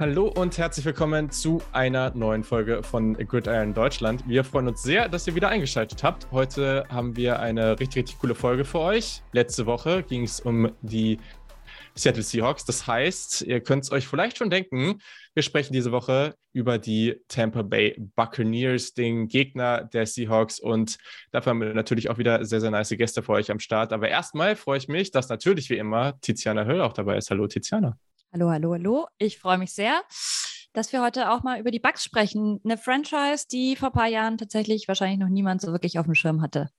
Hallo und herzlich willkommen zu einer neuen Folge von Gridiron Deutschland. Wir freuen uns sehr, dass ihr wieder eingeschaltet habt. Heute haben wir eine richtig, richtig coole Folge für euch. Letzte Woche ging es um die Seattle Seahawks. Das heißt, ihr könnt es euch vielleicht schon denken, wir sprechen diese Woche über die Tampa Bay Buccaneers, den Gegner der Seahawks. Und dafür haben wir natürlich auch wieder sehr, sehr nice Gäste für euch am Start. Aber erstmal freue ich mich, dass natürlich wie immer Tiziana Höll auch dabei ist. Hallo, Tiziana. Hallo, hallo, hallo. Ich freue mich sehr, dass wir heute auch mal über die Bugs sprechen. Eine Franchise, die vor ein paar Jahren tatsächlich wahrscheinlich noch niemand so wirklich auf dem Schirm hatte.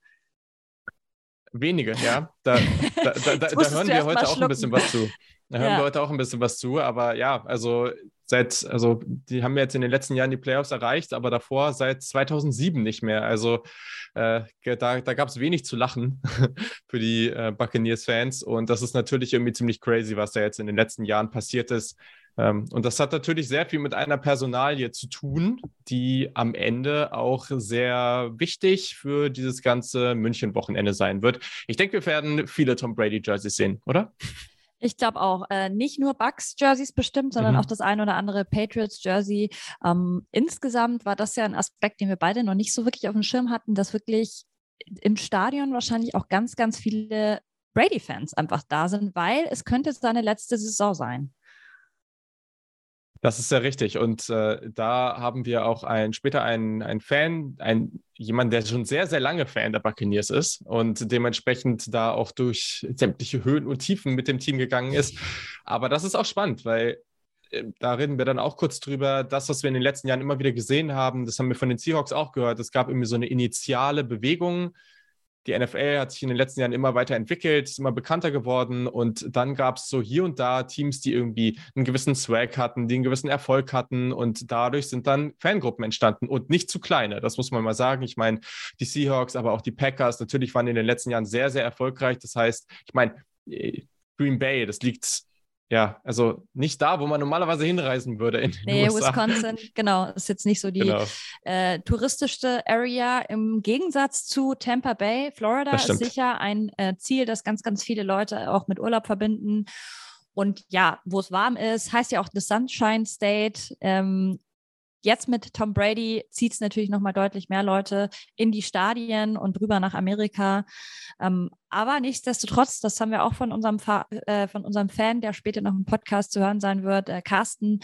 Wenige, ja. Da, da, da, da, hören wir heute auch ein bisschen was zu. Da hören ja. wir heute auch ein bisschen was zu, aber ja, also seit, also die haben jetzt in den letzten Jahren die Playoffs erreicht, aber davor seit 2007 nicht mehr. Also äh, da, da gab es wenig zu lachen für die äh, Buccaneers-Fans und das ist natürlich irgendwie ziemlich crazy, was da jetzt in den letzten Jahren passiert ist. Ähm, und das hat natürlich sehr viel mit einer Personalie zu tun, die am Ende auch sehr wichtig für dieses ganze München-Wochenende sein wird. Ich denke, wir werden viele Tom Brady-Jerseys sehen, oder? Ich glaube auch, äh, nicht nur Bucks-Jerseys bestimmt, sondern mhm. auch das ein oder andere Patriots-Jersey. Ähm, insgesamt war das ja ein Aspekt, den wir beide noch nicht so wirklich auf dem Schirm hatten, dass wirklich im Stadion wahrscheinlich auch ganz, ganz viele Brady-Fans einfach da sind, weil es könnte seine letzte Saison sein. Das ist sehr richtig. Und äh, da haben wir auch ein, später einen, einen Fan, ein, jemand, der schon sehr, sehr lange Fan der Buccaneers ist und dementsprechend da auch durch sämtliche Höhen und Tiefen mit dem Team gegangen ist. Aber das ist auch spannend, weil äh, da reden wir dann auch kurz drüber. Das, was wir in den letzten Jahren immer wieder gesehen haben, das haben wir von den Seahawks auch gehört. Es gab irgendwie so eine initiale Bewegung die NFL hat sich in den letzten Jahren immer weiterentwickelt, ist immer bekannter geworden und dann gab es so hier und da Teams, die irgendwie einen gewissen Swag hatten, die einen gewissen Erfolg hatten und dadurch sind dann Fangruppen entstanden und nicht zu kleine, das muss man mal sagen. Ich meine, die Seahawks, aber auch die Packers natürlich waren in den letzten Jahren sehr, sehr erfolgreich. Das heißt, ich meine, äh, Green Bay, das liegt ja, also nicht da, wo man normalerweise hinreisen würde. In nee, USA. Wisconsin, genau, ist jetzt nicht so die genau. äh, touristischste Area. Im Gegensatz zu Tampa Bay, Florida ist sicher ein äh, Ziel, das ganz, ganz viele Leute auch mit Urlaub verbinden. Und ja, wo es warm ist, heißt ja auch The Sunshine State. Ähm, Jetzt mit Tom Brady zieht es natürlich nochmal deutlich mehr Leute in die Stadien und rüber nach Amerika. Ähm, aber nichtsdestotrotz, das haben wir auch von unserem, äh, von unserem Fan, der später noch im Podcast zu hören sein wird, äh, Carsten,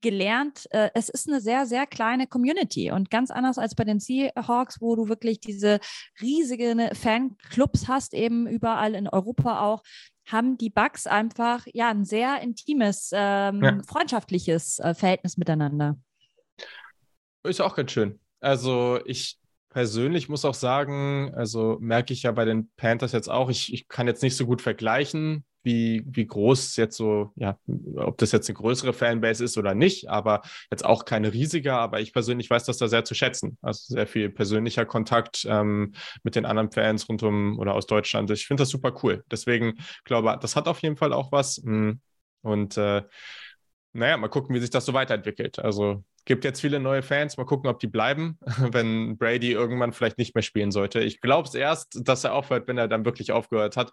gelernt, äh, es ist eine sehr, sehr kleine Community und ganz anders als bei den Seahawks, wo du wirklich diese riesigen Fanclubs hast, eben überall in Europa auch, haben die Bugs einfach ja ein sehr intimes, ähm, ja. freundschaftliches äh, Verhältnis miteinander. Ist auch ganz schön. Also ich persönlich muss auch sagen, also merke ich ja bei den Panthers jetzt auch, ich, ich kann jetzt nicht so gut vergleichen, wie, wie groß jetzt so, ja, ob das jetzt eine größere Fanbase ist oder nicht, aber jetzt auch keine riesige, aber ich persönlich weiß das da sehr zu schätzen. Also sehr viel persönlicher Kontakt ähm, mit den anderen Fans rund um oder aus Deutschland. Ich finde das super cool. Deswegen glaube, das hat auf jeden Fall auch was. Hm. Und äh, naja, mal gucken, wie sich das so weiterentwickelt. Also gibt jetzt viele neue Fans. Mal gucken, ob die bleiben, wenn Brady irgendwann vielleicht nicht mehr spielen sollte. Ich glaube es erst, dass er aufhört, wenn er dann wirklich aufgehört hat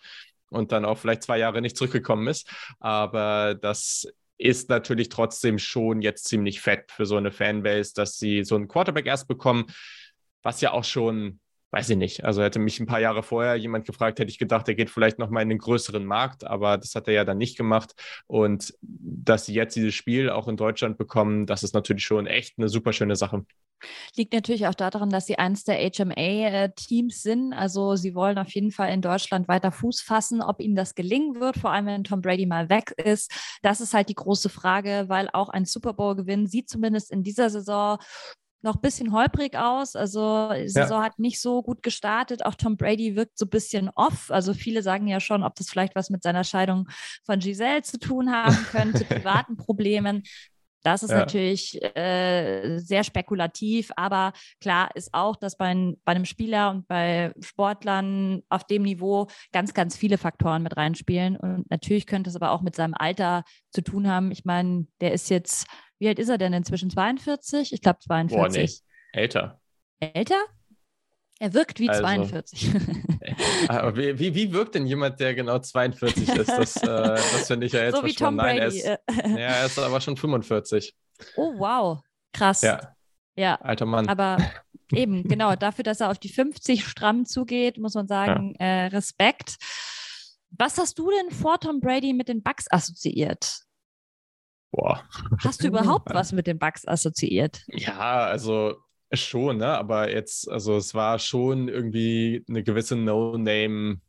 und dann auch vielleicht zwei Jahre nicht zurückgekommen ist. Aber das ist natürlich trotzdem schon jetzt ziemlich fett für so eine Fanbase, dass sie so einen Quarterback erst bekommen, was ja auch schon weiß ich nicht. Also hätte mich ein paar Jahre vorher jemand gefragt, hätte ich gedacht, er geht vielleicht nochmal in den größeren Markt, aber das hat er ja dann nicht gemacht. Und dass sie jetzt dieses Spiel auch in Deutschland bekommen, das ist natürlich schon echt eine super schöne Sache. Liegt natürlich auch daran, dass sie eins der HMA-Teams sind. Also sie wollen auf jeden Fall in Deutschland weiter Fuß fassen. Ob ihnen das gelingen wird, vor allem wenn Tom Brady mal weg ist, das ist halt die große Frage, weil auch ein Super Bowl-Gewinn sieht zumindest in dieser Saison noch ein bisschen holprig aus. Also die Saison ja. hat nicht so gut gestartet. Auch Tom Brady wirkt so ein bisschen off. Also viele sagen ja schon, ob das vielleicht was mit seiner Scheidung von Giselle zu tun haben könnte, privaten Problemen. Das ist ja. natürlich äh, sehr spekulativ, aber klar ist auch, dass bei, bei, einem Spieler und bei Sportlern auf dem Niveau ganz, ganz viele Faktoren mit reinspielen. Und natürlich könnte es aber auch mit seinem Alter zu tun haben. Ich meine, der ist jetzt wie alt ist er denn inzwischen? 42? Ich glaube 42. Boah, nee. Älter. Älter? Er wirkt wie also, 42. aber wie, wie, wie, wirkt denn jemand, der genau 42 ist? Das, äh, das finde ich ja jetzt so wie Tom Brady. Nein, er ist, ja, er ist aber schon 45. Oh, wow. Krass. Ja. Ja. Alter Mann. Aber eben, genau, dafür, dass er auf die 50 stramm zugeht, muss man sagen, ja. äh, Respekt. Was hast du denn vor Tom Brady mit den Bucks assoziiert? Boah. Hast du überhaupt was mit den Bucks assoziiert? Ja, also schon, ne? Aber jetzt, also es war schon irgendwie eine gewisse No-Name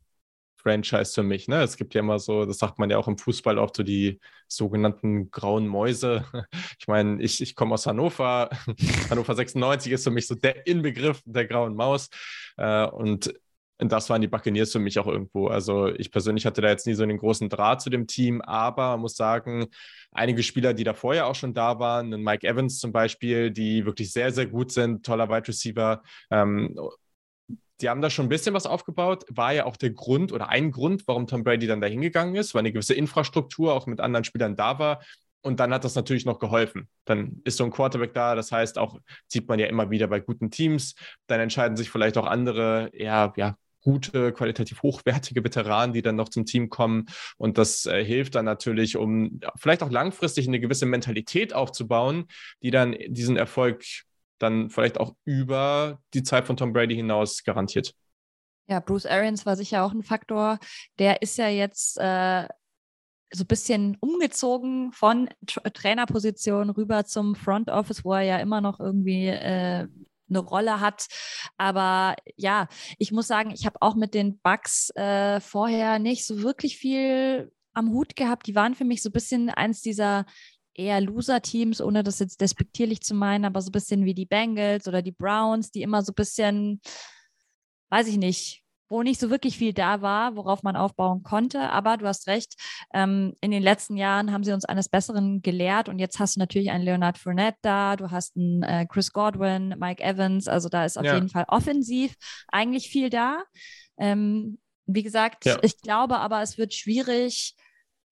Franchise für mich. Ne? Es gibt ja immer so, das sagt man ja auch im Fußball oft, so die sogenannten grauen Mäuse. Ich meine, ich, ich komme aus Hannover. Hannover 96 ist für mich so der Inbegriff der grauen Maus. Äh, und das waren die Buccaneers für mich auch irgendwo. Also ich persönlich hatte da jetzt nie so einen großen Draht zu dem Team, aber man muss sagen, einige Spieler, die da vorher auch schon da waren, Mike Evans zum Beispiel, die wirklich sehr, sehr gut sind, toller Wide Receiver. Ähm, die haben da schon ein bisschen was aufgebaut. War ja auch der Grund oder ein Grund, warum Tom Brady dann da hingegangen ist, weil eine gewisse Infrastruktur auch mit anderen Spielern da war. Und dann hat das natürlich noch geholfen. Dann ist so ein Quarterback da, das heißt auch, sieht man ja immer wieder bei guten Teams. Dann entscheiden sich vielleicht auch andere, ja, ja, gute, qualitativ hochwertige Veteranen, die dann noch zum Team kommen. Und das äh, hilft dann natürlich, um vielleicht auch langfristig eine gewisse Mentalität aufzubauen, die dann diesen Erfolg dann vielleicht auch über die Zeit von Tom Brady hinaus garantiert. Ja, Bruce Arians war sicher auch ein Faktor. Der ist ja jetzt äh, so ein bisschen umgezogen von Tra Trainerposition rüber zum Front Office, wo er ja immer noch irgendwie äh, eine Rolle hat. Aber ja, ich muss sagen, ich habe auch mit den Bugs äh, vorher nicht so wirklich viel am Hut gehabt. Die waren für mich so ein bisschen eins dieser eher Loser-Teams, ohne das jetzt despektierlich zu meinen, aber so ein bisschen wie die Bengals oder die Browns, die immer so ein bisschen, weiß ich nicht, wo nicht so wirklich viel da war, worauf man aufbauen konnte. Aber du hast recht, ähm, in den letzten Jahren haben sie uns eines Besseren gelehrt und jetzt hast du natürlich einen Leonard Fournette da, du hast einen äh, Chris Godwin, Mike Evans, also da ist auf ja. jeden Fall offensiv eigentlich viel da. Ähm, wie gesagt, ja. ich glaube aber, es wird schwierig,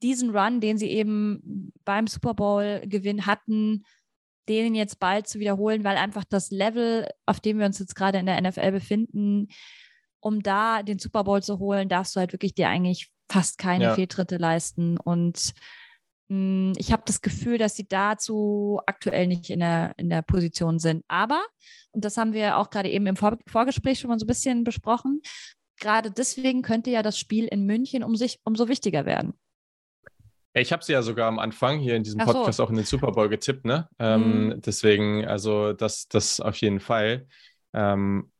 diesen Run, den sie eben beim Super Bowl-Gewinn hatten, den jetzt bald zu wiederholen, weil einfach das Level, auf dem wir uns jetzt gerade in der NFL befinden, um da den Super Bowl zu holen, darfst du halt wirklich dir eigentlich fast keine ja. Fehltritte leisten. Und mh, hm, ich habe das Gefühl, dass sie dazu aktuell nicht in der, in der Position sind. Aber, und das haben wir auch gerade eben im Vor Vorgespräch schon mal so ein bisschen besprochen, gerade deswegen könnte ja das Spiel in München um sich umso wichtiger werden. Ich habe sie ja sogar am Anfang hier in diesem Podcast so. auch in den Super Bowl getippt, ne? Ähm, mhm. Deswegen, also das, das auf jeden Fall. Ähm,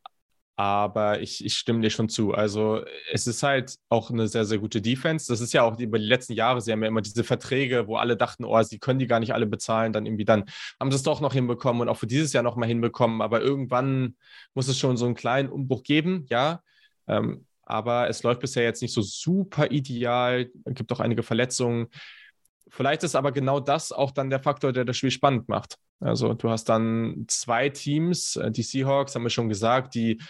aber ich, ich stimme dir schon zu. Also es ist halt auch eine sehr, sehr gute Defense. Das ist ja auch über die letzten Jahre, sie haben ja immer diese Verträge, wo alle dachten, oh, sie können die gar nicht alle bezahlen. Dann irgendwie dann haben sie es doch noch hinbekommen und auch für dieses Jahr noch mal hinbekommen. Aber irgendwann muss es schon so einen kleinen Umbruch geben, ja. Ähm, aber es läuft bisher jetzt nicht so super ideal. Es gibt auch einige Verletzungen. Vielleicht ist aber genau das auch dann der Faktor, der das Spiel spannend macht. Also du hast dann zwei Teams, äh, die Seahawks, haben wir schon gesagt, die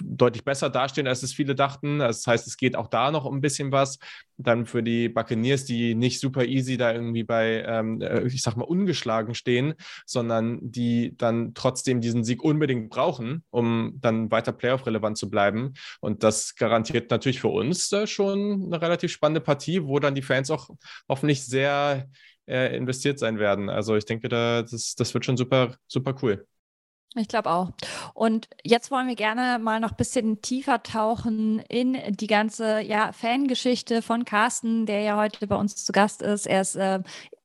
deutlich besser dastehen, als es viele dachten. Das heißt, es geht auch da noch um ein bisschen was. Dann für die Buccaneers, die nicht super easy da irgendwie bei, ähm, äh, ich sag mal, ungeschlagen stehen, sondern die dann trotzdem diesen Sieg unbedingt brauchen, um dann weiter Playoff-relevant zu bleiben. Und das garantiert natürlich für uns äh, schon eine relativ spannende Partie, wo dann die Fans auch hoffentlich sehr äh, investiert sein werden. Also ich denke, da, das, das wird schon super, super cool. Ich glaube auch. Und jetzt wollen wir gerne mal noch ein bisschen tiefer tauchen in die ganze ja, Fangeschichte von Carsten, der ja heute bei uns zu Gast ist. Er ist, äh,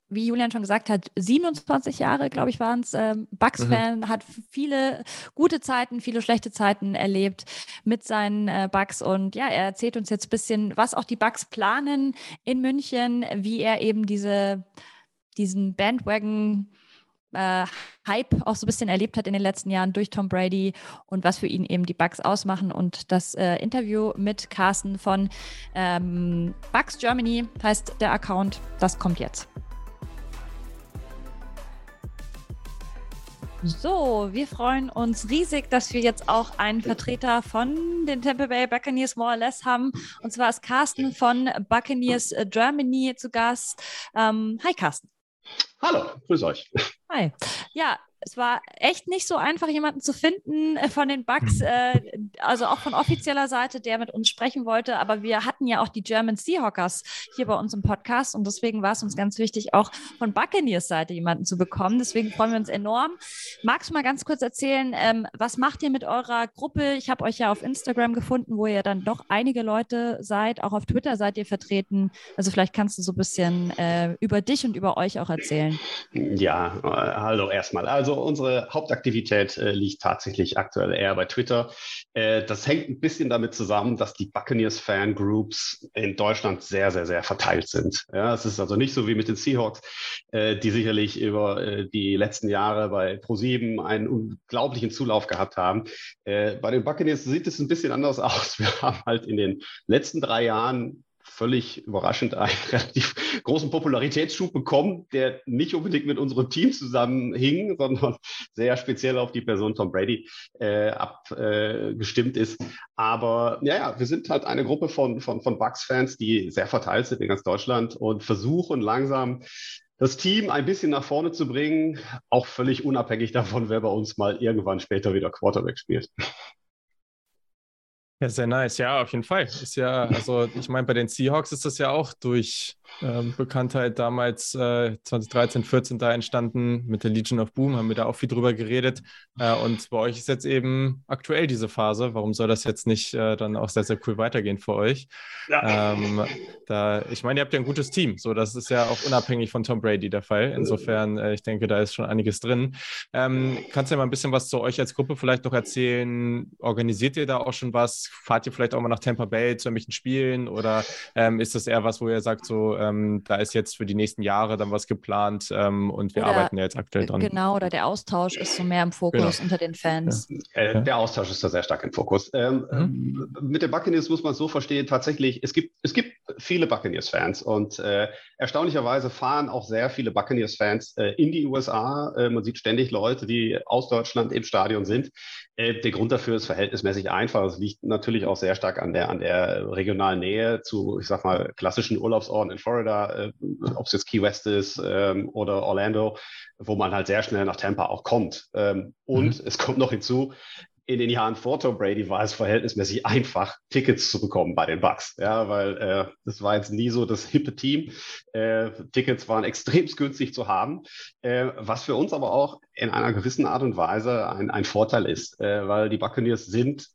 wie Julian schon gesagt hat, 27 Jahre, glaube ich, waren es. Ähm, Bugs-Fan, mhm. hat viele gute Zeiten, viele schlechte Zeiten erlebt mit seinen äh, Bugs. Und ja, er erzählt uns jetzt ein bisschen, was auch die Bugs planen in München, wie er eben diese, diesen Bandwagon äh, Hype auch so ein bisschen erlebt hat in den letzten Jahren durch Tom Brady und was für ihn eben die Bugs ausmachen. Und das äh, Interview mit Carsten von ähm, Bugs Germany heißt der Account. Das kommt jetzt. So, wir freuen uns riesig, dass wir jetzt auch einen Vertreter von den Tampa Bay Buccaneers more or less haben. Und zwar ist Carsten von Buccaneers Germany zu Gast. Ähm, hi, Carsten. Hallo, grüß euch. Hi. Ja, es war echt nicht so einfach, jemanden zu finden äh, von den Bugs, hm. äh, also auch von offizieller Seite, der mit uns sprechen wollte. Aber wir hatten ja auch die German Seahawkers hier bei uns im Podcast und deswegen war es uns ganz wichtig, auch von Buccaneers Seite jemanden zu bekommen. Deswegen freuen wir uns enorm. Magst du mal ganz kurz erzählen, ähm, was macht ihr mit eurer Gruppe? Ich habe euch ja auf Instagram gefunden, wo ihr dann doch einige Leute seid. Auch auf Twitter seid ihr vertreten. Also vielleicht kannst du so ein bisschen äh, über dich und über euch auch erzählen. Ja, äh, hallo erstmal. Also unsere Hauptaktivität äh, liegt tatsächlich aktuell eher bei Twitter. Äh, das hängt ein bisschen damit zusammen, dass die Buccaneers Fangroups in Deutschland sehr, sehr, sehr verteilt sind. Ja, es ist also nicht so wie mit den Seahawks, äh, die sicherlich über äh, die letzten Jahre bei ProSieben einen unglaublichen Zulauf gehabt haben. Äh, bei den Buccaneers sieht es ein bisschen anders aus. Wir haben halt in den letzten drei Jahren völlig überraschend einen relativ großen Popularitätsschub bekommen, der nicht unbedingt mit unserem Team zusammenhing, sondern sehr speziell auf die Person Tom Brady äh, abgestimmt äh, ist. Aber ja, ja, wir sind halt eine Gruppe von, von, von Bucks-Fans, die sehr verteilt sind in ganz Deutschland und versuchen langsam das Team ein bisschen nach vorne zu bringen, auch völlig unabhängig davon, wer bei uns mal irgendwann später wieder Quarterback spielt. Ja, sehr nice. Ja, auf jeden Fall. Ist ja, also ich meine, bei den Seahawks ist das ja auch durch ähm, Bekanntheit damals äh, 2013, 14 da entstanden mit der Legion of Boom, haben wir da auch viel drüber geredet. Äh, und bei euch ist jetzt eben aktuell diese Phase. Warum soll das jetzt nicht äh, dann auch sehr, sehr cool weitergehen für euch? Ja. Ähm, da, ich meine, ihr habt ja ein gutes Team. So, das ist ja auch unabhängig von Tom Brady der Fall. Insofern, äh, ich denke, da ist schon einiges drin. Ähm, kannst du ja mal ein bisschen was zu euch als Gruppe vielleicht noch erzählen? Organisiert ihr da auch schon was? Fahrt ihr vielleicht auch mal nach Tampa Bay zu irgendwelchen Spielen oder ähm, ist das eher was, wo ihr sagt, so, ähm, da ist jetzt für die nächsten Jahre dann was geplant ähm, und wir oder, arbeiten ja jetzt aktuell dran? Genau, oder der Austausch ist so mehr im Fokus genau. unter den Fans. Ja. Äh, der Austausch ist da sehr stark im Fokus. Ähm, mhm. Mit den Buccaneers muss man es so verstehen, tatsächlich, es gibt, es gibt viele Buccaneers-Fans und äh, erstaunlicherweise fahren auch sehr viele Buccaneers-Fans äh, in die USA. Äh, man sieht ständig Leute, die aus Deutschland im Stadion sind. Äh, der Grund dafür ist verhältnismäßig einfach. Es liegt natürlich auch sehr stark an der, an der regionalen Nähe zu, ich sag mal, klassischen Urlaubsorten in Florida, äh, ob es jetzt Key West ist ähm, oder Orlando, wo man halt sehr schnell nach Tampa auch kommt. Ähm, und mhm. es kommt noch hinzu, in den Jahren vor Tom Brady war es verhältnismäßig einfach, Tickets zu bekommen bei den Bucks. Ja, weil äh, das war jetzt nie so das hippe Team. Äh, Tickets waren extrem günstig zu haben, äh, was für uns aber auch in einer gewissen Art und Weise ein, ein Vorteil ist, äh, weil die Buccaneers sind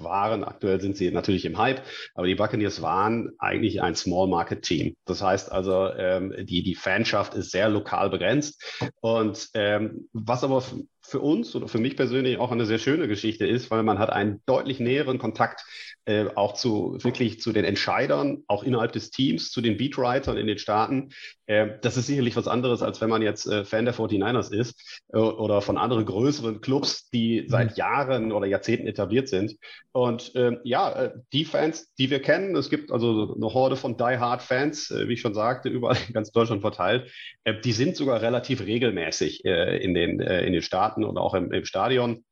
waren, aktuell sind sie natürlich im Hype, aber die Buccaneers waren eigentlich ein Small Market Team. Das heißt also, ähm, die, die Fanschaft ist sehr lokal begrenzt. Und ähm, was aber für uns oder für mich persönlich auch eine sehr schöne Geschichte ist, weil man hat einen deutlich näheren Kontakt äh, auch zu wirklich zu den Entscheidern, auch innerhalb des Teams, zu den Beatwritern in den Staaten. Äh, das ist sicherlich was anderes, als wenn man jetzt äh, Fan der 49ers ist äh, oder von anderen größeren Clubs, die mhm. seit Jahren oder Jahrzehnten etabliert sind. Und ähm, ja, äh, die Fans, die wir kennen, es gibt also eine Horde von Die Hard Fans, äh, wie ich schon sagte, überall in ganz Deutschland verteilt, die sind sogar relativ regelmäßig in, den, in den Staaten Staaten und auch im, im Stadion.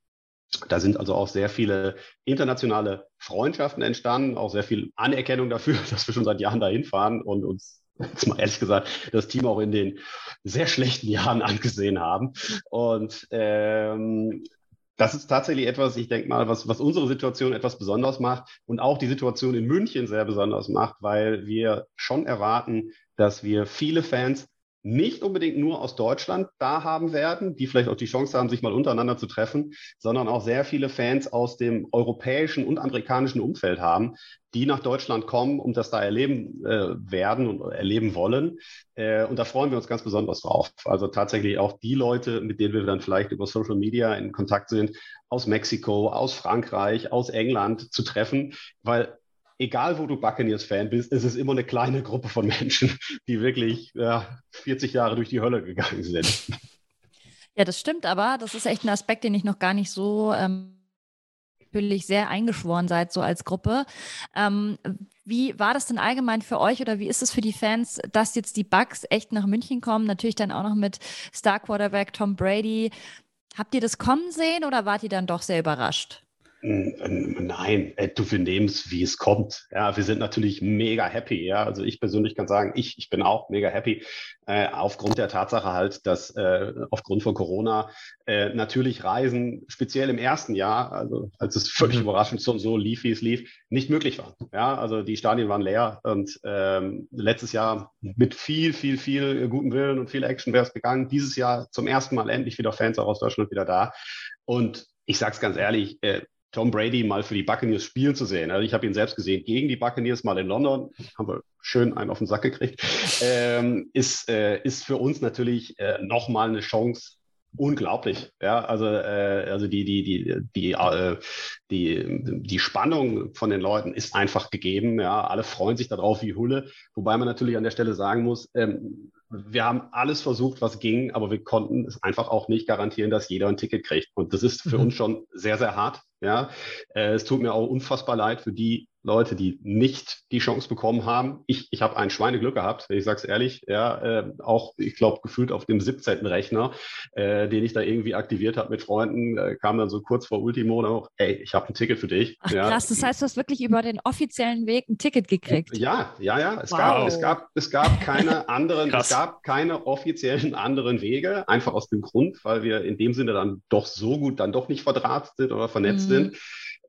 Da sind also auch sehr viele internationale Freundschaften entstanden, auch sehr viel Anerkennung dafür, dass wir schon seit Jahren dahin fahren und uns jetzt mal ehrlich gesagt, das Team auch in den sehr schlechten Jahren angesehen haben. Und ähm, das ist tatsächlich etwas, ich denke mal, was, was unsere Situation etwas besonders macht und auch die Situation in München sehr besonders macht, weil wir schon erwarten, dass wir viele Fans nicht unbedingt nur aus Deutschland da haben werden, die vielleicht auch die Chance haben, sich mal untereinander zu treffen, sondern auch sehr viele Fans aus dem europäischen und amerikanischen Umfeld haben, die nach Deutschland kommen und das da erleben äh, werden und erleben wollen. Äh, und da freuen wir uns ganz besonders drauf. Also tatsächlich auch die Leute, mit denen wir dann vielleicht über Social Media in Kontakt sind, aus Mexiko, aus Frankreich, aus England zu treffen, weil egal wo du Buccaneers-Fan bist, es ist immer eine kleine Gruppe von Menschen, die wirklich ja, 40 Jahre durch die Hölle gegangen sind. Ja, das stimmt, aber das ist echt ein Aspekt, den ich noch gar nicht so ähm, natürlich sehr eingeschworen seid, so als Gruppe. Ähm, wie war das denn allgemein für euch oder wie ist es für die Fans, dass jetzt die Bucks echt nach München kommen? Natürlich dann auch noch mit Star Quarterback Tom Brady. Habt ihr das kommen sehen oder wart ihr dann doch sehr überrascht? Nein, äh, du, wir nehmen es, wie es kommt. Ja, wir sind natürlich mega happy. Ja, also ich persönlich kann sagen, ich, ich bin auch mega happy. Äh, aufgrund der Tatsache halt, dass äh, aufgrund von Corona äh, natürlich Reisen, speziell im ersten Jahr, also als es völlig mhm. überraschend so, so lief, wie es lief, nicht möglich war. Ja, also die Stadien waren leer und ähm, letztes Jahr mit viel, viel, viel guten Willen und viel Action wäre es gegangen. Dieses Jahr zum ersten Mal endlich wieder Fans auch aus Deutschland wieder da. Und ich sage es ganz ehrlich, äh, Tom Brady mal für die Buccaneers spielen zu sehen. Also ich habe ihn selbst gesehen gegen die Buccaneers mal in London, haben wir schön einen auf den Sack gekriegt, ähm, ist, äh, ist für uns natürlich äh, nochmal eine Chance, unglaublich. Ja, also, äh, also die, die, die, die, äh, die, die Spannung von den Leuten ist einfach gegeben. Ja, alle freuen sich darauf wie Hulle. Wobei man natürlich an der Stelle sagen muss, ähm, wir haben alles versucht, was ging, aber wir konnten es einfach auch nicht garantieren, dass jeder ein Ticket kriegt. Und das ist für mhm. uns schon sehr, sehr hart. Ja, äh, es tut mir auch unfassbar leid für die Leute, die nicht die Chance bekommen haben. Ich, ich habe ein Schweineglück gehabt, ich sage es ehrlich. Ja, äh, auch, ich glaube, gefühlt auf dem 17. Rechner, äh, den ich da irgendwie aktiviert habe mit Freunden, äh, kam dann so kurz vor Ultimo noch, ey, ich habe ein Ticket für dich. Ach, ja. Krass, das heißt, du hast wirklich über den offiziellen Weg ein Ticket gekriegt. Ja, ja, ja. Es, wow. gab, es, gab, es gab keine anderen, es gab keine offiziellen anderen Wege, einfach aus dem Grund, weil wir in dem Sinne dann doch so gut dann doch nicht verdrahtet sind oder vernetzt mhm. sind.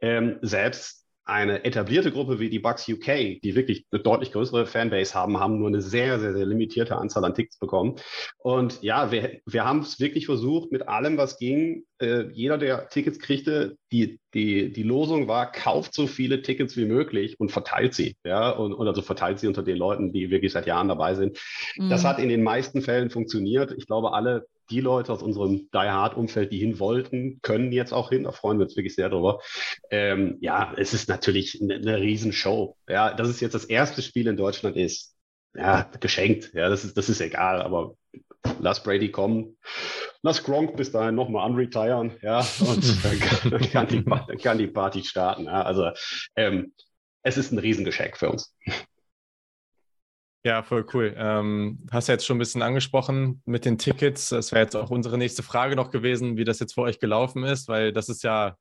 Ähm, selbst eine etablierte Gruppe wie die Bucks UK, die wirklich eine deutlich größere Fanbase haben, haben nur eine sehr, sehr, sehr limitierte Anzahl an Tickets bekommen. Und ja, wir, wir haben es wirklich versucht, mit allem, was ging. Äh, jeder, der Tickets kriegte, die, die, die Losung war, kauft so viele Tickets wie möglich und verteilt sie. Ja, und, und also verteilt sie unter den Leuten, die wirklich seit Jahren dabei sind. Mhm. Das hat in den meisten Fällen funktioniert. Ich glaube, alle die Leute aus unserem Die Hard-Umfeld, die hin wollten, können jetzt auch hin. Da freuen wir uns wirklich sehr drüber. Ähm, ja, es ist natürlich eine, eine Riesenshow. Ja, dass es jetzt das erste Spiel in Deutschland ist, ja, geschenkt. Ja, das ist, das ist egal, aber lass Brady kommen. Lass Gronk bis dahin nochmal unretiren, ja, und dann kann, dann kann, die, dann kann die Party starten. Ja, also ähm, es ist ein Riesengeschenk für uns. Ja, voll cool. Ähm, hast ja jetzt schon ein bisschen angesprochen mit den Tickets. Das wäre jetzt auch unsere nächste Frage noch gewesen, wie das jetzt für euch gelaufen ist, weil das ist ja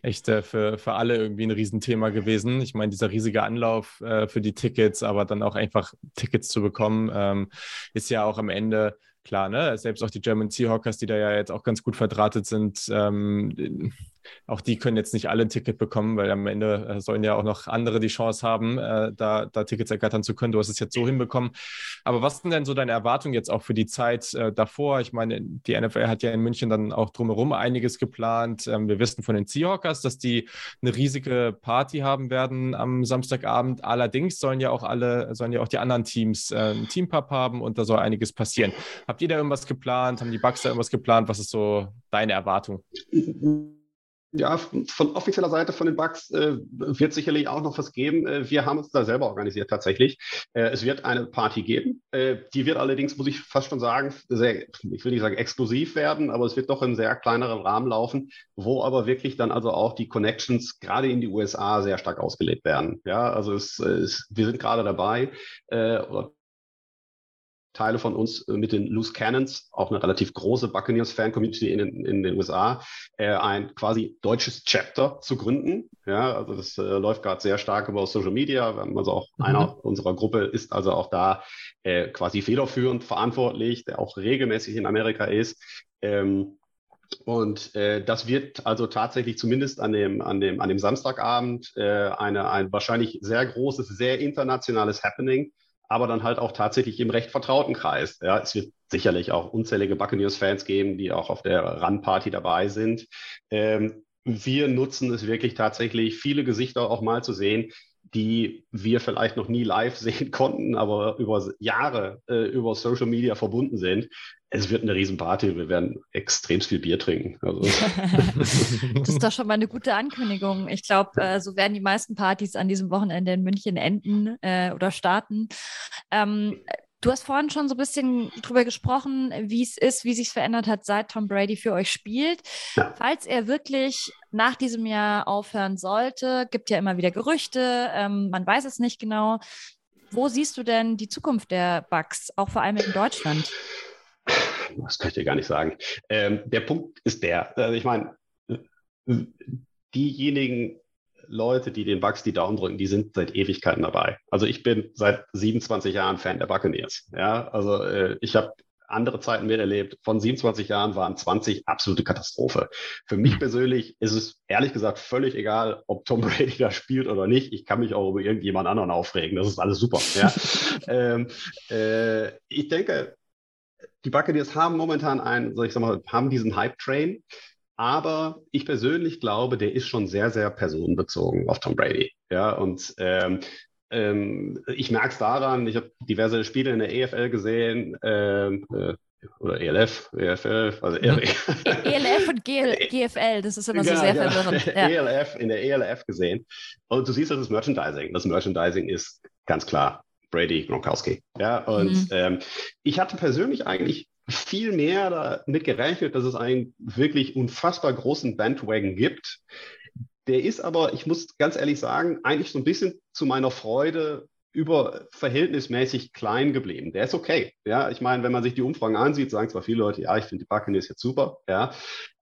echt äh, für, für alle irgendwie ein Riesenthema gewesen. Ich meine, dieser riesige Anlauf äh, für die Tickets, aber dann auch einfach Tickets zu bekommen, ähm, ist ja auch am Ende klar, ne? Selbst auch die German Seahawkers, die da ja jetzt auch ganz gut verdrahtet sind, ähm, auch die können jetzt nicht alle ein Ticket bekommen, weil am Ende äh, sollen ja auch noch andere die Chance haben, äh, da, da Tickets ergattern zu können. Du hast es jetzt so hinbekommen. Aber was sind denn so deine Erwartungen jetzt auch für die Zeit äh, davor? Ich meine, die NFL hat ja in München dann auch drumherum einiges geplant. Ähm, wir wissen von den Seahawkers, dass die eine riesige Party haben werden am Samstagabend. Allerdings sollen ja auch alle, sollen ja auch die anderen Teams äh, ein Teampub haben und da soll einiges passieren. Habt ihr da irgendwas geplant? Haben die Bugs da irgendwas geplant? Was ist so deine Erwartung? Ja, von offizieller Seite von den Bugs äh, wird sicherlich auch noch was geben. Äh, wir haben uns da selber organisiert tatsächlich. Äh, es wird eine Party geben. Äh, die wird allerdings, muss ich fast schon sagen, sehr, ich will nicht sagen exklusiv werden, aber es wird doch in sehr kleineren Rahmen laufen, wo aber wirklich dann also auch die Connections gerade in die USA sehr stark ausgelegt werden. Ja, also es, es wir sind gerade dabei, äh, Teile von uns äh, mit den Loose Cannons, auch eine relativ große Buccaneers-Fan-Community in, in, den USA, äh, ein quasi deutsches Chapter zu gründen. Ja, also das äh, läuft gerade sehr stark über Social Media. Also auch mhm. einer unserer Gruppe ist also auch da äh, quasi federführend verantwortlich, der auch regelmäßig in Amerika ist. Ähm, und äh, das wird also tatsächlich zumindest an dem, an dem, an dem Samstagabend äh, eine, ein wahrscheinlich sehr großes, sehr internationales Happening aber dann halt auch tatsächlich im recht vertrauten Kreis. Ja, es wird sicherlich auch unzählige Buccaneers-Fans geben, die auch auf der Run-Party dabei sind. Ähm, wir nutzen es wirklich tatsächlich, viele Gesichter auch mal zu sehen, die wir vielleicht noch nie live sehen konnten, aber über Jahre äh, über Social Media verbunden sind. Es wird eine Riesenparty. Wir werden extrem viel Bier trinken. Also. das ist doch schon mal eine gute Ankündigung. Ich glaube, äh, so werden die meisten Partys an diesem Wochenende in München enden äh, oder starten. Ähm, Du hast vorhin schon so ein bisschen drüber gesprochen, wie es ist, wie sich verändert hat, seit Tom Brady für euch spielt. Ja. Falls er wirklich nach diesem Jahr aufhören sollte, gibt ja immer wieder Gerüchte, ähm, man weiß es nicht genau. Wo siehst du denn die Zukunft der Bucks, auch vor allem in Deutschland? Das kann ich dir gar nicht sagen. Ähm, der Punkt ist der, also ich meine, diejenigen Leute, die den Bucks die Daumen drücken, die sind seit Ewigkeiten dabei. Also ich bin seit 27 Jahren Fan der Buccaneers. Ja, also äh, ich habe andere Zeiten miterlebt. Von 27 Jahren waren 20 absolute Katastrophe. Für mich hm. persönlich ist es ehrlich gesagt völlig egal, ob Tom Brady da spielt oder nicht. Ich kann mich auch über irgendjemand anderen aufregen. Das ist alles super. Ja? ähm, äh, ich denke, die Buccaneers haben momentan einen, soll ich sagen mal, haben diesen Hype-Train. Aber ich persönlich glaube, der ist schon sehr, sehr personenbezogen auf Tom Brady. Ja, und ähm, ähm, ich merke es daran, ich habe diverse Spiele in der EFL gesehen, ähm, äh, oder ELF, EFL, also mhm. ELF und GL, GFL, das ist immer so ja, sehr ja. verwirrend. Ja. ELF, in der ELF gesehen. Und du siehst, das ist Merchandising. Das Merchandising ist ganz klar Brady Gronkowski. Ja, und mhm. ähm, ich hatte persönlich eigentlich viel mehr damit gerechnet, dass es einen wirklich unfassbar großen Bandwagon gibt. Der ist aber, ich muss ganz ehrlich sagen, eigentlich so ein bisschen zu meiner Freude über verhältnismäßig klein geblieben. Der ist okay. Ja, ich meine, wenn man sich die Umfragen ansieht, sagen zwar viele Leute, ja, ich finde die Buccaneers jetzt super. Ja,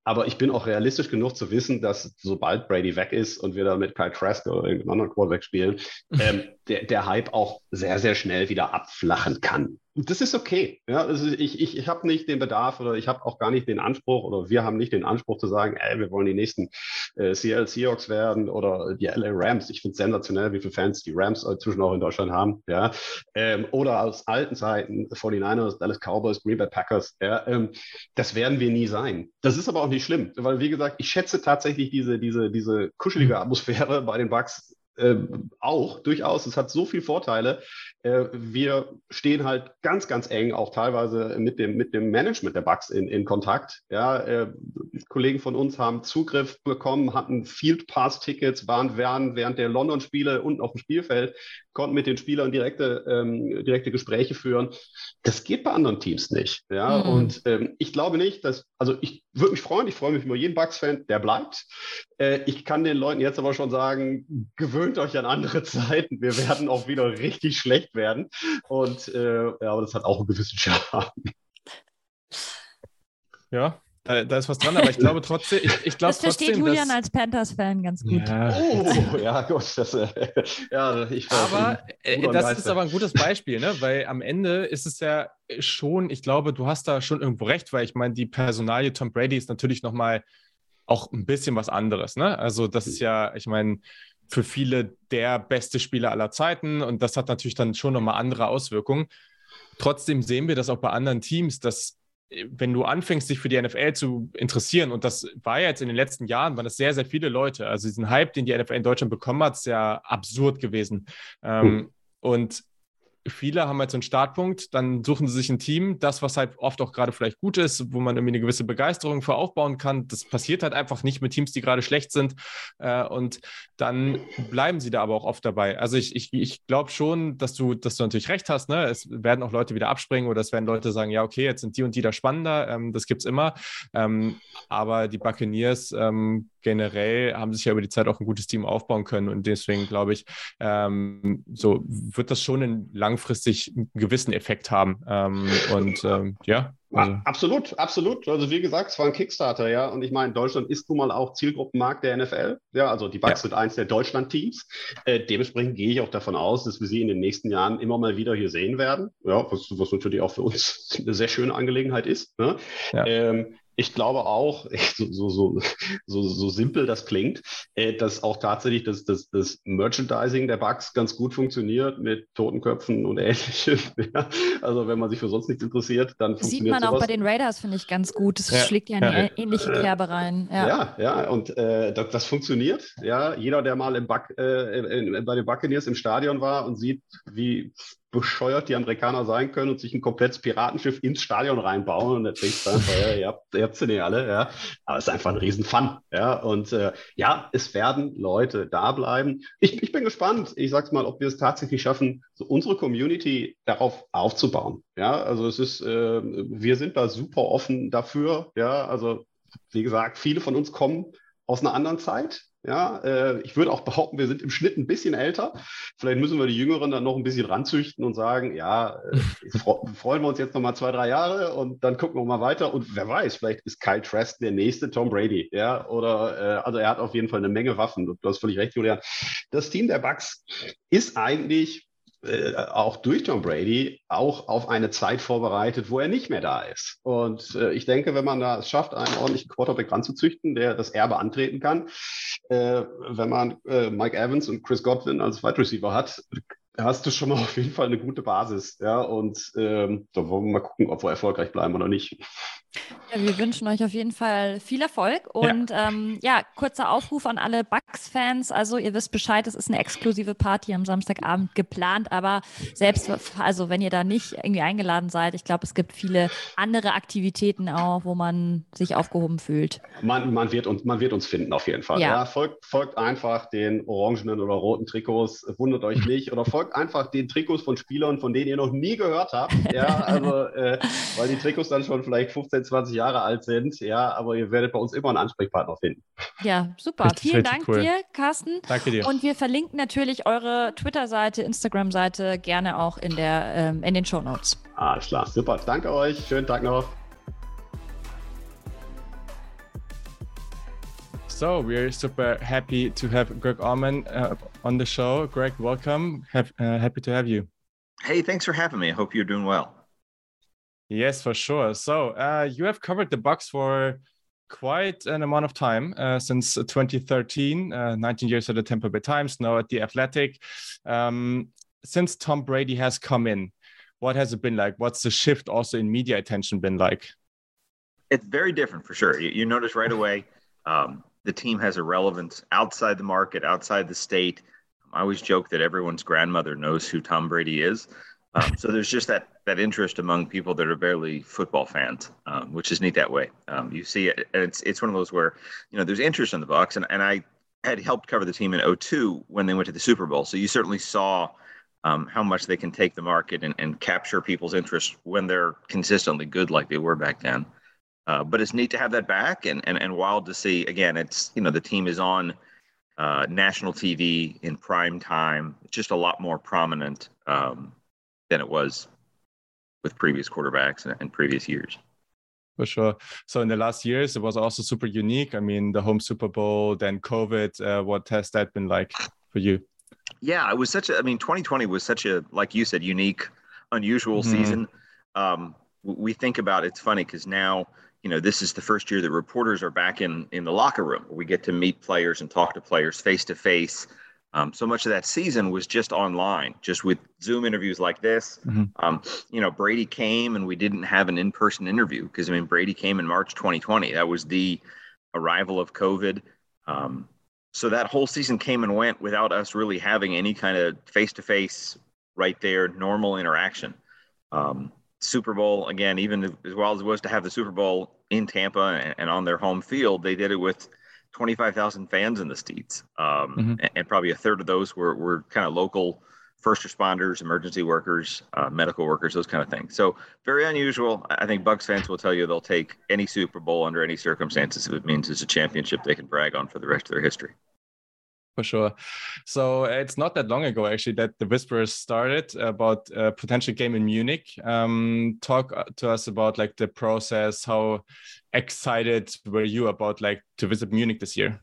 aber ich bin auch realistisch genug zu wissen, dass sobald Brady weg ist und wir da mit Kyle Trask oder irgendeinem anderen Quarterback spielen, ähm, der, der Hype auch sehr, sehr schnell wieder abflachen kann das ist okay. Ja, also ich, ich, ich habe nicht den Bedarf oder ich habe auch gar nicht den Anspruch oder wir haben nicht den Anspruch zu sagen, ey, wir wollen die nächsten äh, CL Seahawks werden oder die LA Rams. Ich finde sensationell, wie viele Fans die Rams inzwischen auch in Deutschland haben. Ja, ähm, oder aus alten Zeiten 49ers, Dallas Cowboys, Green Bay Packers. Ja, ähm, das werden wir nie sein. Das ist aber auch nicht schlimm, weil wie gesagt, ich schätze tatsächlich diese, diese, diese kuschelige Atmosphäre bei den Bucks äh, auch durchaus. Es hat so viele Vorteile. Äh, wir stehen halt ganz, ganz eng auch teilweise mit dem, mit dem Management der Bugs in, in Kontakt. Ja, äh, Kollegen von uns haben Zugriff bekommen, hatten Field Pass Tickets, waren während, während der London Spiele unten auf dem Spielfeld, konnten mit den Spielern direkte, ähm, direkte Gespräche führen. Das geht bei anderen Teams nicht. Ja, mhm. und ähm, ich glaube nicht, dass, also ich würde mich freuen, ich freue mich über jeden Bugs-Fan, der bleibt. Äh, ich kann den Leuten jetzt aber schon sagen, gewöhnt euch an andere Zeiten. Wir werden auch wieder richtig schlecht werden. Und äh, ja, aber das hat auch einen gewissen Charme. Ja, da, da, ist was dran, aber ich glaube trotzdem, ich, ich glaube Das versteht trotzdem, Julian dass, als Panthers-Fan ganz gut. Ja. Oh, ja, gut. Das, äh, ja, ich aber äh, das ist aber ein gutes Beispiel, ne? weil am Ende ist es ja schon, ich glaube, du hast da schon irgendwo recht, weil ich meine, die Personalie Tom Brady ist natürlich nochmal auch ein bisschen was anderes. Ne? Also das ist ja, ich meine, für viele der beste Spieler aller Zeiten und das hat natürlich dann schon nochmal andere Auswirkungen. Trotzdem sehen wir das auch bei anderen Teams, dass wenn du anfängst, dich für die NFL zu interessieren, und das war ja jetzt in den letzten Jahren, waren das sehr, sehr viele Leute. Also diesen Hype, den die NFL in Deutschland bekommen hat, ist ja absurd gewesen. Mhm. und viele haben halt so einen Startpunkt, dann suchen sie sich ein Team, das, was halt oft auch gerade vielleicht gut ist, wo man irgendwie eine gewisse Begeisterung für aufbauen kann. Das passiert halt einfach nicht mit Teams, die gerade schlecht sind. Äh, und dann bleiben sie da aber auch oft dabei. Also ich, ich, ich glaube schon, dass du, dass du natürlich recht hast. Ne? Es werden auch Leute wieder abspringen oder es werden Leute sagen, ja, okay, jetzt sind die und die da spannender. Ähm, das gibt es immer. Ähm, aber die Buccaneers ähm, generell haben sich ja über die Zeit auch ein gutes Team aufbauen können. Und deswegen glaube ich, ähm, so wird das schon in langfristig einen gewissen Effekt haben. Ähm, und ähm, ja. Also. Absolut, absolut. Also wie gesagt, es war ein Kickstarter, ja. Und ich meine, Deutschland ist nun mal auch Zielgruppenmarkt der NFL. Ja, also die Bucks ja. sind eins der Deutschland-Teams. Äh, dementsprechend gehe ich auch davon aus, dass wir sie in den nächsten Jahren immer mal wieder hier sehen werden. Ja, was, was natürlich auch für uns eine sehr schöne Angelegenheit ist. Ne? Ja. Ähm, ich glaube auch, so, so, so, so, simpel das klingt, äh, dass auch tatsächlich das, das, das Merchandising der Bugs ganz gut funktioniert mit Totenköpfen und ähnlichem. Ja, also wenn man sich für sonst nichts interessiert, dann funktioniert Sieht man sowas. auch bei den Raiders, finde ich, ganz gut. Das ja. schlägt ja in eine ähnliche Kerbe rein. Ja, ja, ja und äh, das, das, funktioniert. Ja, jeder, der mal im Buck, äh, in, bei den Buccaneers im Stadion war und sieht, wie bescheuert die Amerikaner sein können und sich ein komplettes Piratenschiff ins Stadion reinbauen und dann denkst du einfach, ja, ihr habt, ihr habt sie nicht alle, ja. Aber es ist einfach ein Riesenfun, ja. Und äh, ja, es werden Leute da bleiben. Ich, ich bin gespannt, ich sag's mal, ob wir es tatsächlich schaffen, so unsere Community darauf aufzubauen. Ja, also es ist, äh, wir sind da super offen dafür, ja. Also wie gesagt, viele von uns kommen aus einer anderen Zeit, Ja, äh, ich würde auch behaupten, wir sind im Schnitt ein bisschen älter. Vielleicht müssen wir die Jüngeren dann noch ein bisschen ranzüchten und sagen, ja, äh, freuen wir uns jetzt noch mal zwei, drei Jahre und dann gucken wir mal weiter. Und wer weiß, vielleicht ist Kyle Trask der nächste Tom Brady. Ja, oder äh, also er hat auf jeden Fall eine Menge Waffen. Du hast völlig recht, Julian. Das Team der Bucks ist eigentlich äh, auch durch Tom Brady auch auf eine Zeit vorbereitet, wo er nicht mehr da ist. Und äh, ich denke, wenn man da es schafft, einen ordentlichen Quarterback ranzuzüchten, der das Erbe antreten kann, äh, wenn man äh, Mike Evans und Chris Godwin als Wide Receiver hat, hast du schon mal auf jeden Fall eine gute Basis. Ja, und ähm, da wollen wir mal gucken, ob wir erfolgreich bleiben oder nicht. Ja, wir wünschen euch auf jeden Fall viel Erfolg und ja, ähm, ja kurzer Aufruf an alle Bucks-Fans. Also ihr wisst Bescheid, es ist eine exklusive Party am Samstagabend geplant, aber selbst, also wenn ihr da nicht irgendwie eingeladen seid, ich glaube, es gibt viele andere Aktivitäten auch, wo man sich aufgehoben fühlt. Man, man, wird, uns, man wird uns finden auf jeden Fall. Ja. ja folgt, folgt einfach den orangenen oder roten Trikots, wundert euch nicht, oder folgt einfach den Trikots von Spielern, von denen ihr noch nie gehört habt. Ja, also äh, weil die Trikots dann schon vielleicht 15 20 Jahre alt sind, ja, aber ihr werdet bei uns immer einen Ansprechpartner finden. Ja, super. Richtig, Vielen Dank cool. dir, Carsten. Danke dir. Und wir verlinken natürlich eure Twitter-Seite, Instagram-Seite gerne auch in, der, ähm, in den Show Notes. Alles klar, super. Danke euch. Schönen Tag noch. So we're super happy to have Greg Allman uh, on the show. Greg, welcome. Have, uh, happy to have you. Hey, thanks for having me. I hope you're doing well. Yes, for sure. So uh, you have covered the Bucks for quite an amount of time uh, since 2013, uh, 19 years at the Tampa Bay Times, now at the Athletic. Um, since Tom Brady has come in, what has it been like? What's the shift also in media attention been like? It's very different for sure. You, you notice right away um, the team has a relevance outside the market, outside the state. I always joke that everyone's grandmother knows who Tom Brady is. Um, so there's just that that interest among people that are barely football fans, um, which is neat that way. Um, you see it, and it's it's one of those where you know there's interest in the Bucks, and and I had helped cover the team in 02 when they went to the Super Bowl, so you certainly saw. Um, how much they can take the market and, and capture people's interest when they're consistently good like they were back then. Uh, but it's neat to have that back and, and, and wild to see. Again, it's, you know, the team is on uh, national TV in prime time, just a lot more prominent. Um, than it was with previous quarterbacks and, and previous years. For sure. So in the last years, it was also super unique. I mean, the home Super Bowl, then COVID. Uh, what has that been like for you? Yeah, it was such a. I mean, 2020 was such a, like you said, unique, unusual mm-hmm. season. Um, we think about it's funny because now you know this is the first year that reporters are back in in the locker room. We get to meet players and talk to players face to face. Um, so much of that season was just online, just with Zoom interviews like this. Mm-hmm. Um, you know, Brady came and we didn't have an in person interview because, I mean, Brady came in March 2020. That was the arrival of COVID. Um, so that whole season came and went without us really having any kind of face to face, right there, normal interaction. Um, Super Bowl, again, even as well as it was to have the Super Bowl in Tampa and, and on their home field, they did it with 25,000 fans in the seats. Um, mm-hmm. and, and, probably a third of those were, were kind of local first responders, emergency workers, uh, medical workers, those kind of things. So very unusual. I think Bucks fans will tell you they'll take any Super Bowl under any circumstances if it means it's a championship they can brag on for the rest of their history for sure. So it's not that long ago, actually, that the whispers started about a potential game in Munich. Um, talk uh, to us about like the process. How excited were you about like to visit Munich this year?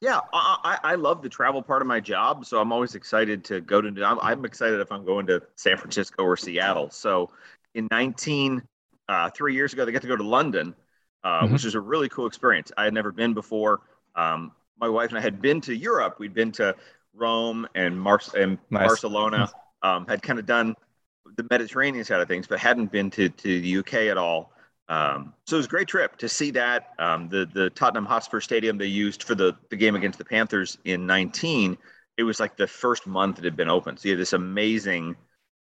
Yeah, I, I love the travel part of my job, so I'm always excited to go to. I'm, I'm excited if I'm going to San Francisco or Seattle. So in 19, uh, three years ago, they got to go to London, uh, mm-hmm. which is a really cool experience. I had never been before. Um, my wife and I had been to Europe. We'd been to Rome and, Mar- and nice. Barcelona. Um, had kind of done the Mediterranean side of things, but hadn't been to, to the UK at all. Um, so it was a great trip to see that. Um, the the Tottenham Hotspur Stadium they used for the, the game against the Panthers in 19. It was like the first month it had been open. So you had this amazing,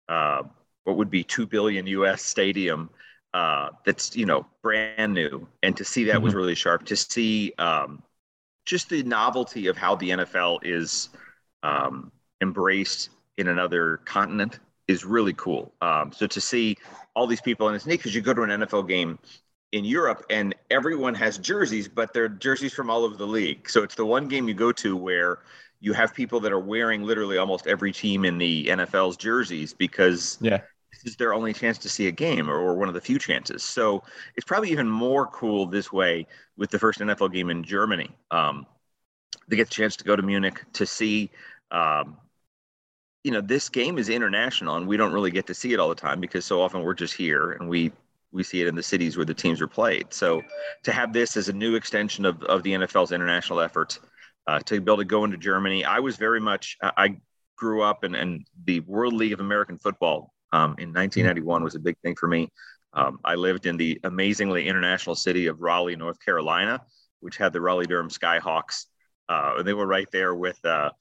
uh, what would be two billion US stadium uh, that's you know brand new, and to see that mm-hmm. was really sharp. To see um, just the novelty of how the NFL is um, embraced in another continent is really cool. Um, so to see all these people, and it's neat because you go to an NFL game in Europe, and everyone has jerseys, but they're jerseys from all over the league. So it's the one game you go to where you have people that are wearing literally almost every team in the NFL's jerseys because yeah. This is their only chance to see a game or, or one of the few chances. So it's probably even more cool this way with the first NFL game in Germany. Um, they get the chance to go to Munich to see. Um, you know, this game is international, and we don't really get to see it all the time because so often we're just here and we we see it in the cities where the teams are played. So to have this as a new extension of, of the NFL's international efforts, uh, to be able to go into Germany, I was very much, I grew up and, and the World League of American Football um, in 1991 was a big thing for me. Um, I lived in the amazingly international city of Raleigh, North Carolina, which had the Raleigh Durham Skyhawks. Uh, and they were right there with, uh,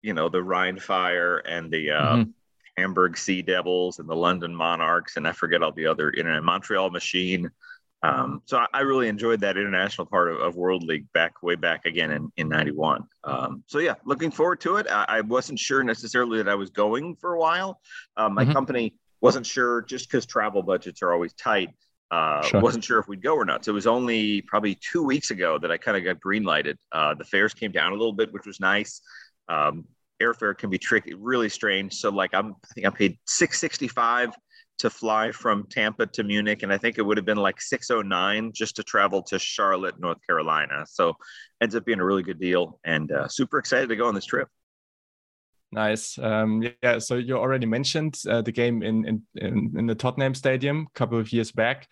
you know, the Rhine Fire and the, uh, mm-hmm. Hamburg Sea Devils and the London Monarchs, and I forget all the other internet Montreal Machine. Um, so I, I, really enjoyed that international part of, of, World League back way back again in, in 91. Um, so yeah, looking forward to it. I, I, wasn't sure necessarily that I was going for a while. Um, my mm-hmm. company wasn't sure just because travel budgets are always tight. Uh, sure. wasn't sure if we'd go or not. So it was only probably two weeks ago that I kind of got green lighted. Uh, the fares came down a little bit, which was nice. Um, airfare can be tricky, really strange. So like I'm, I think I paid 665 to fly from Tampa to Munich, and I think it would have been like 609 just to travel to Charlotte, North Carolina. So ends up being a really good deal, and uh, super excited to go on this trip. Nice. Um, yeah. So you already mentioned uh, the game in, in in the Tottenham Stadium a couple of years back.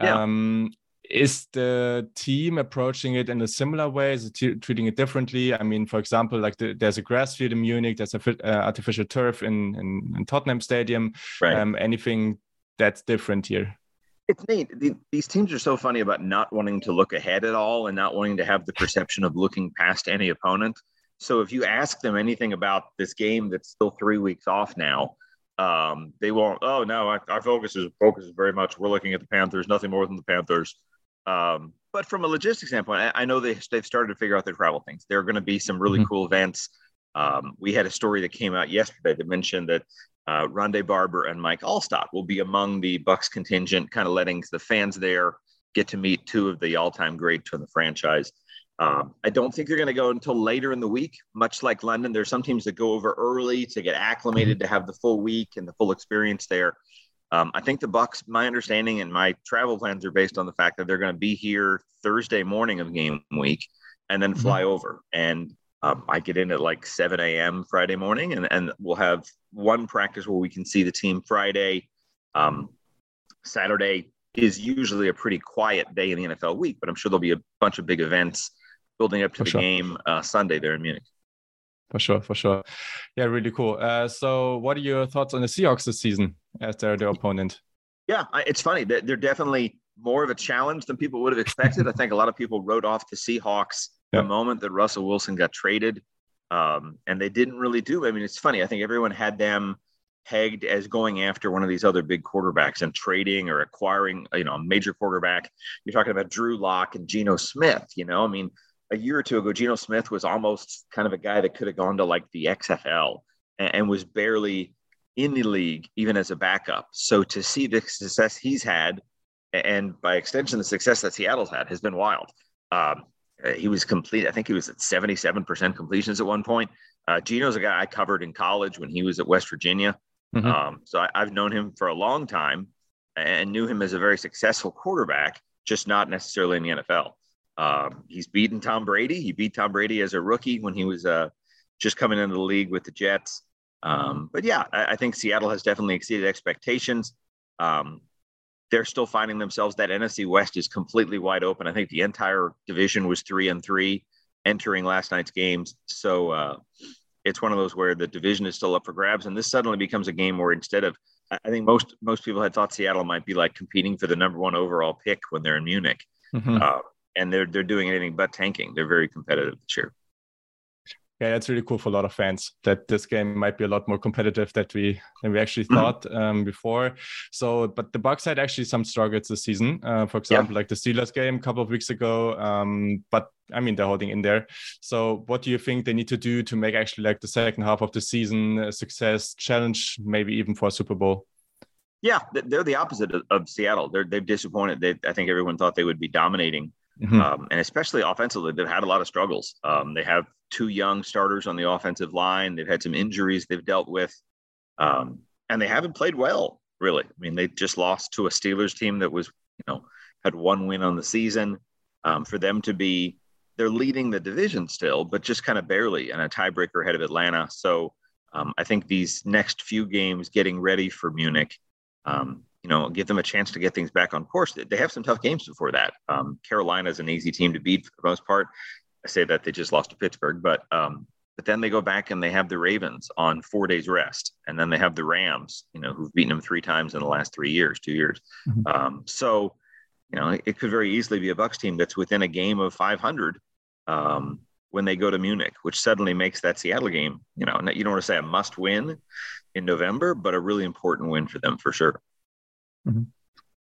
Yeah. Um, is the team approaching it in a similar way? Is it treating it differently? I mean, for example, like the, there's a grass field in Munich, there's a uh, artificial turf in, in, in Tottenham Stadium. Right. Um, anything that's different here? It's neat. The, these teams are so funny about not wanting to look ahead at all and not wanting to have the perception of looking past any opponent. So if you ask them anything about this game that's still three weeks off now, um, they won't. Oh no, our, our focus is focus is very much. We're looking at the Panthers, nothing more than the Panthers. Um, but from a logistics standpoint, I, I, know they, they've started to figure out their travel things. There are going to be some really mm-hmm. cool events. Um, we had a story that came out yesterday that mentioned that uh, Rondé Barber and Mike Alstott will be among the Bucks contingent, kind of letting the fans there get to meet two of the all-time greats in the franchise. Um, I don't think they're going to go until later in the week. Much like London, there's some teams that go over early to get acclimated to have the full week and the full experience there. Um, I think the Bucks. My understanding and my travel plans are based on the fact that they're going to be here Thursday morning of game week, and then fly mm-hmm. over. And um, I get in at like 7 a.m. Friday morning, and and we'll have one practice where we can see the team Friday. Um, Saturday is usually a pretty quiet day in the NFL week, but I'm sure there'll be a bunch of big events building up to for the sure. game uh, Sunday there in Munich. For sure, for sure. Yeah, really cool. Uh, so, what are your thoughts on the Seahawks this season as they're the opponent? Yeah, it's funny. They're definitely more of a challenge than people would have expected. I think a lot of people wrote off the Seahawks the moment that Russell Wilson got traded, um, and they didn't really do. I mean, it's funny. I think everyone had them pegged as going after one of these other big quarterbacks and trading or acquiring, you know, a major quarterback. You're talking about Drew Lock and Geno Smith. You know, I mean, a year or two ago, Geno Smith was almost kind of a guy that could have gone to like the XFL and, and, was barely in the league, even as a backup. So to see the success he's had, and by extension, the success that Seattle's had, has been wild. Um, he was complete. I think he was at 77% completions at one point. Uh, Geno's a guy I covered in college when he was at West Virginia. Mm-hmm. Um, so I, I've known him for a long time and knew him as a very successful quarterback, just not necessarily in the NFL. Um, he's beaten Tom Brady. He beat Tom Brady as a rookie when he was uh, just coming into the league with the Jets. Um, but yeah, I, I, think Seattle has definitely exceeded expectations. Um, they're still finding themselves that NFC West is completely wide open. I think the entire division was three and three entering last night's games. So uh, it's one of those where the division is still up for grabs, and this suddenly becomes a game where instead of I think most most people had thought Seattle might be like competing for the number one overall pick when they're in Munich. Mm-hmm. Uh, and they're they're doing anything but tanking. They're very competitive this year. Yeah, that's really cool for a lot of fans that this game might be a lot more competitive that we than we actually mm-hmm. thought um, before. So, but the Bucs had actually some struggles this season. Uh, for example, yeah. like the Steelers game a couple of weeks ago. Um, but I mean, they're holding in there. So, what do you think they need to do to make actually like the second half of the season a success, challenge maybe even for a Super Bowl? Yeah, they're the opposite of, of Seattle. They're they've disappointed. They, I think everyone thought they would be dominating, mm-hmm. um, and especially offensively, they've had a lot of struggles. Um, they have two young starters on the offensive line. They've had some injuries they've dealt with, um, and they haven't played well. Really, I mean, they just lost to a Steelers team that was, you know, had one win on the season. Um, for them to be, they're leading the division still, but just kind of barely, and a tiebreaker ahead of Atlanta. So um, I think these next few games, getting ready for Munich, um, you know, give them a chance to get things back on course. They have some tough games before that. Um, Carolina is an easy team to beat for the most part. I say that they just lost to Pittsburgh, but um, but then they go back and they have the Ravens on four days rest, and then they have the Rams, you know, who've beaten them three times in the last three years, two years. Mm-hmm. Um, so, you know, it could very easily be a Bucks team that's within a game of 500 um, when they go to Munich, which suddenly makes that Seattle game, you know, you don't want to say a must win in November, but a really important win for them for sure. Mm-hmm.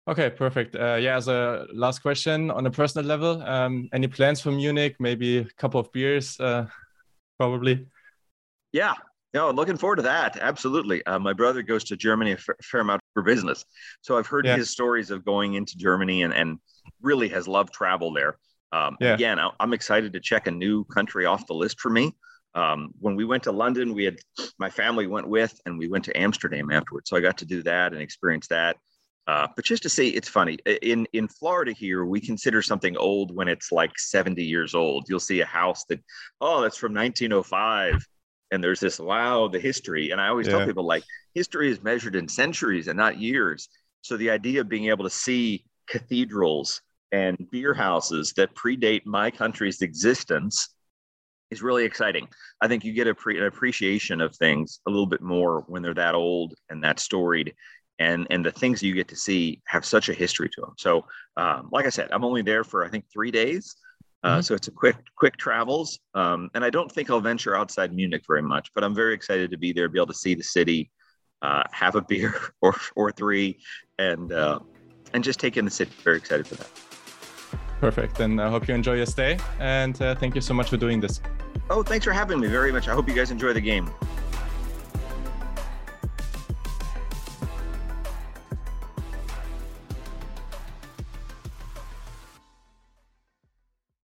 Okay, perfect. Uh, yeah, as a last question on a personal level, um, any plans for Munich? Maybe a couple of beers, uh, probably. Yeah, no, looking forward to that. Absolutely. Uh, my brother goes to Germany a fair amount for business, so I've heard yeah. his stories of going into Germany and and really has loved travel there. Um, yeah. Again, I'm excited to check a new country off the list for me. Um, when we went to London, we had my family went with, and we went to Amsterdam afterwards. So I got to do that and experience that. Uh, but just to say, it's funny in in Florida here, we consider something old when it's like 70 years old. You'll see a house that, oh, that's from 1905, and there's this wow, the history. And I always yeah. tell people like history is measured in centuries and not years. So the idea of being able to see cathedrals and beer houses that predate my country's existence is really exciting. I think you get a pre- an appreciation of things a little bit more when they're that old and that storied, and and the things you get to see have such a history to them. So, um, like I said, I'm only there for I think three days, uh, mm-hmm. so it's a quick quick travels, um, and I don't think I'll venture outside Munich very much. But I'm very excited to be there, be able to see the city, uh, have a beer or or three, and uh, and just take in the city. Very excited for that. Perfect. And I hope you enjoy your stay. And uh, thank you so much for doing this. Oh, thanks for having me very much. I hope you guys enjoy the game.